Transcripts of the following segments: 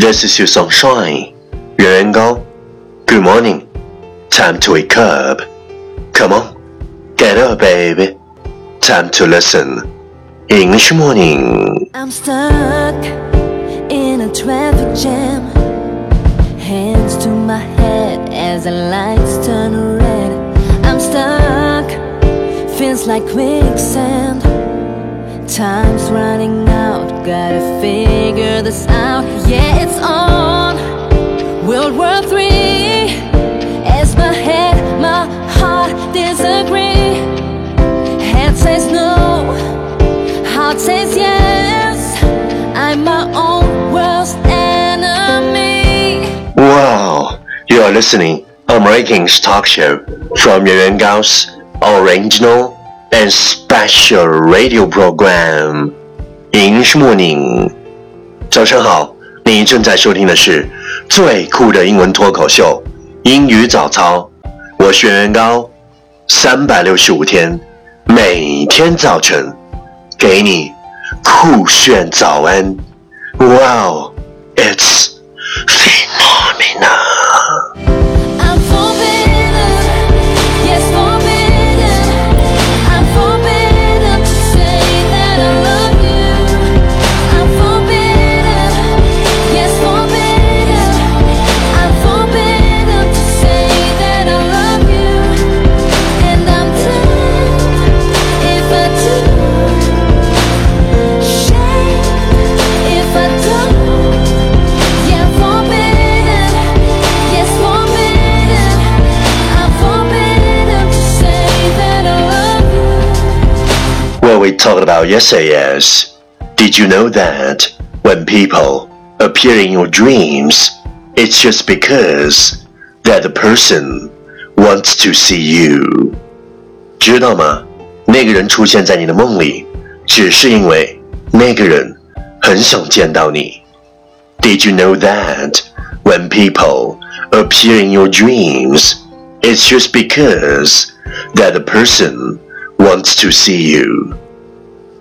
This is your sunshine. Yurengo. Good morning. Time to wake up. Come on. Get up, baby. Time to listen. English morning. I'm stuck in a traffic jam. Hands to my head as the lights turn red. I'm stuck. Feels like quicksand. Time's running out, gotta figure this out. Yeah, it's on. World War Three. As my head, my heart disagree. Head says no, heart says yes. I'm my own worst enemy. Wow, you are listening American's talk show from Yuan Gao's original and special radio program. English morning. 早上好，你正在收听的是最酷的英文脱口秀《英语早操》，我是圆圆高，三百六十五天，每天早晨给你酷炫早安。Wow, it's What we talked about yesterday is Did you know that when people appear in your dreams, it's just because that the person wants to see you? 知道吗？那个人出现在你的梦里，只是因为那个人很想见到你。Did you know that when people appear in your dreams, it's just because that the person wants to see you?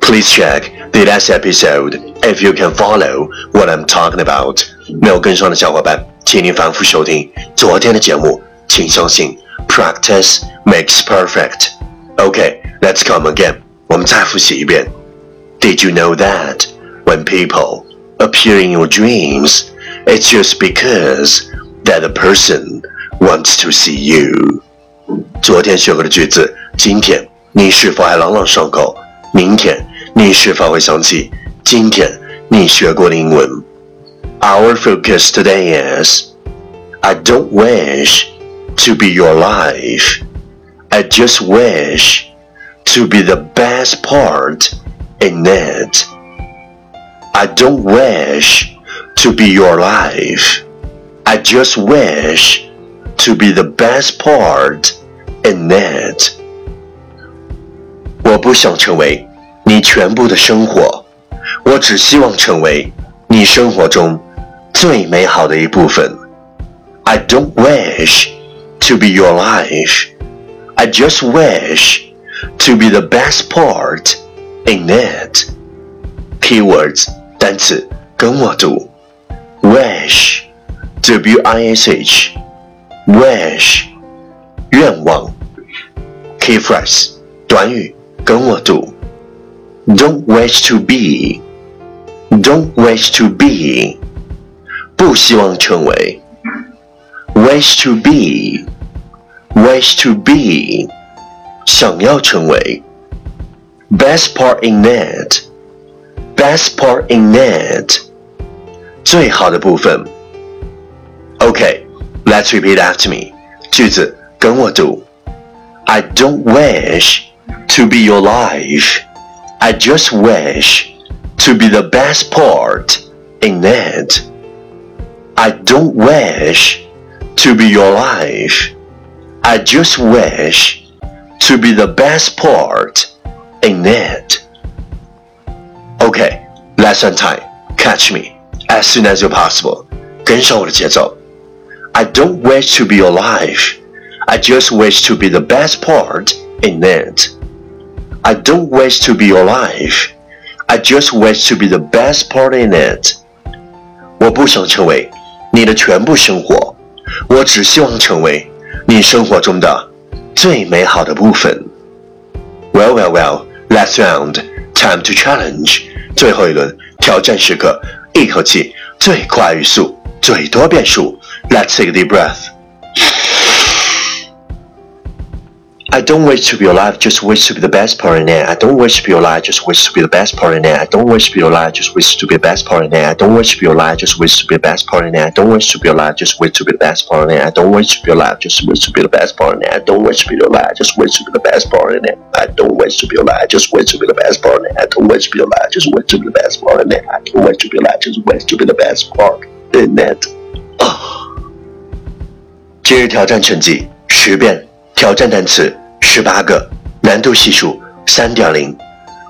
Please check the last episode if you can follow what I'm talking about. 没有跟上的小伙伴，请您反复收听昨天的节目。请相信，practice makes perfect. Okay, let's come again. 我们再复习一遍。Did you know that when people appear in your dreams, it's just because that the person wants to see you? 昨天学过的句子，今天 你是否还朗朗上口？明天你是否会想起今天你学过的英文？Our focus today is I don't wish to be your life. I just wish to be the best part in it. I don't wish to be your life. I just wish to be the best part in it. 我不想成为你全部的生活，我只希望成为你生活中最美好的一部分。I don't wish to be your life. I just wish to be the best part in it. Keywords 单词跟我读，wish w i s h wish 愿望。Key phrase 短语 跟我读，don't wish to be don't wish to be 不希望成为，wish to be wish to be 想要成为，best part in it best part in it 最好的部分。Okay, let's repeat after me. 句子跟我读。I don't wish to be your life. I just wish to be the best part in it. I don't wish to be your life. I just wish to be the best part in it. Okay, lesson time. Catch me as soon as you're possible. 跟上我的节奏。I don't wish to be your life. I just wish to be the best part in it. I don't wish to be your life. I just wish to be the best part in it. 我不想成为你的全部生活，我只希望成为你生活中的最美好的部分。Well, well, well. Last round, time to challenge. 最后一轮挑战时刻，一口气最快语速，最多变数。Let's take a deep breath. I don't wish to be alive, just wish to be the best part in it. I don't wish to be alive, just wish to be the best part in it. I don't wish to be alive, just wish to be the best part in it. I don't wish to be alive, just wish to be the best part in it. I don't wish to be alive, just wish to be the best part in it. I don't wish to be alive, just wish to be the best part in it. I don't wish to be alive, just wish to be the best part in it. I don't wish to be alive, just wish to be the best part in it. I don't wish to be alive, just wish to be the best part in it. I don't wish to be alive, just wish to be the best part in it. 今日挑战成绩十遍， 挑战单词十八个，难度系数三点零。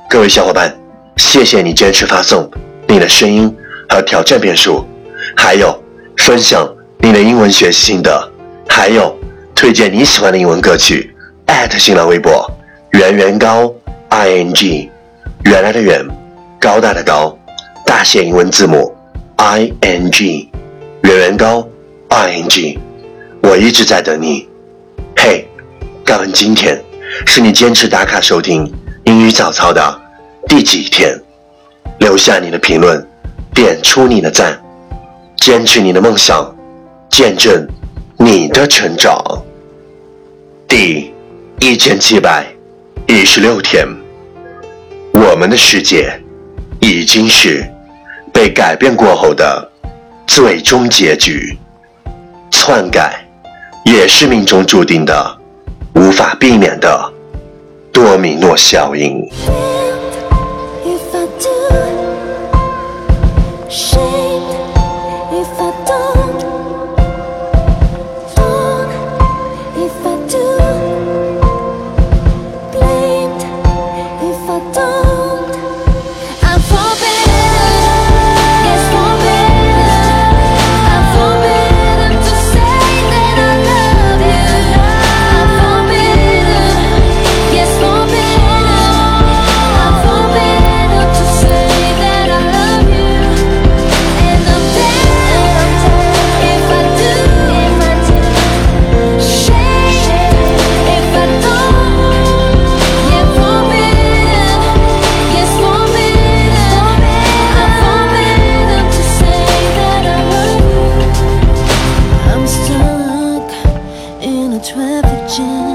各位小伙伴，谢谢你坚持发送你的声音和挑战变数，还有分享你的英文学习心得，还有推荐你喜欢的英文歌曲。at 新浪微博圆圆高 i n g，原来的圆，高大的高，大写英文字母 i n g，圆圆高 i n g。我一直在等你，敢问今天是你坚持打卡收听英语早操的第几天？留下你的评论，点出你的赞，坚持你的梦想，见证你的成长。第一千七百一十六天，我们的世界已经是被改变过后的最终结局，篡改。也是命中注定的，无法避免的多米诺效应。perfect chance.